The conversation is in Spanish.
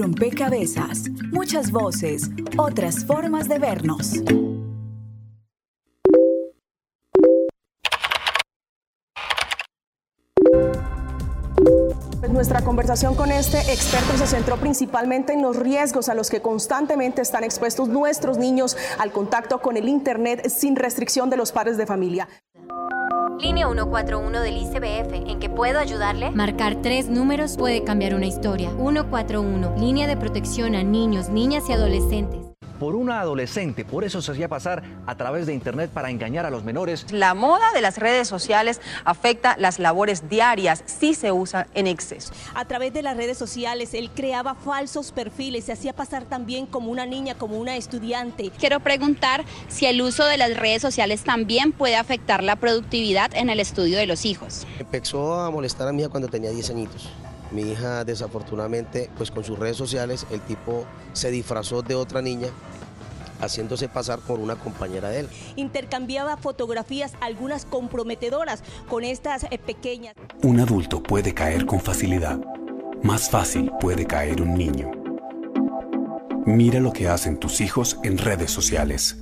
Rompecabezas, muchas voces, otras formas de vernos. Pues nuestra conversación con este experto se centró principalmente en los riesgos a los que constantemente están expuestos nuestros niños al contacto con el Internet sin restricción de los padres de familia. Línea 141 del ICBF, ¿en qué puedo ayudarle? Marcar tres números puede cambiar una historia. 141, línea de protección a niños, niñas y adolescentes por una adolescente. Por eso se hacía pasar a través de Internet para engañar a los menores. La moda de las redes sociales afecta las labores diarias si se usa en exceso. A través de las redes sociales, él creaba falsos perfiles, se hacía pasar también como una niña, como una estudiante. Quiero preguntar si el uso de las redes sociales también puede afectar la productividad en el estudio de los hijos. Empezó a molestar a mi hija cuando tenía 10 añitos. Mi hija desafortunadamente, pues con sus redes sociales, el tipo se disfrazó de otra niña haciéndose pasar por una compañera de él. Intercambiaba fotografías, algunas comprometedoras, con estas eh, pequeñas. Un adulto puede caer con facilidad. Más fácil puede caer un niño. Mira lo que hacen tus hijos en redes sociales.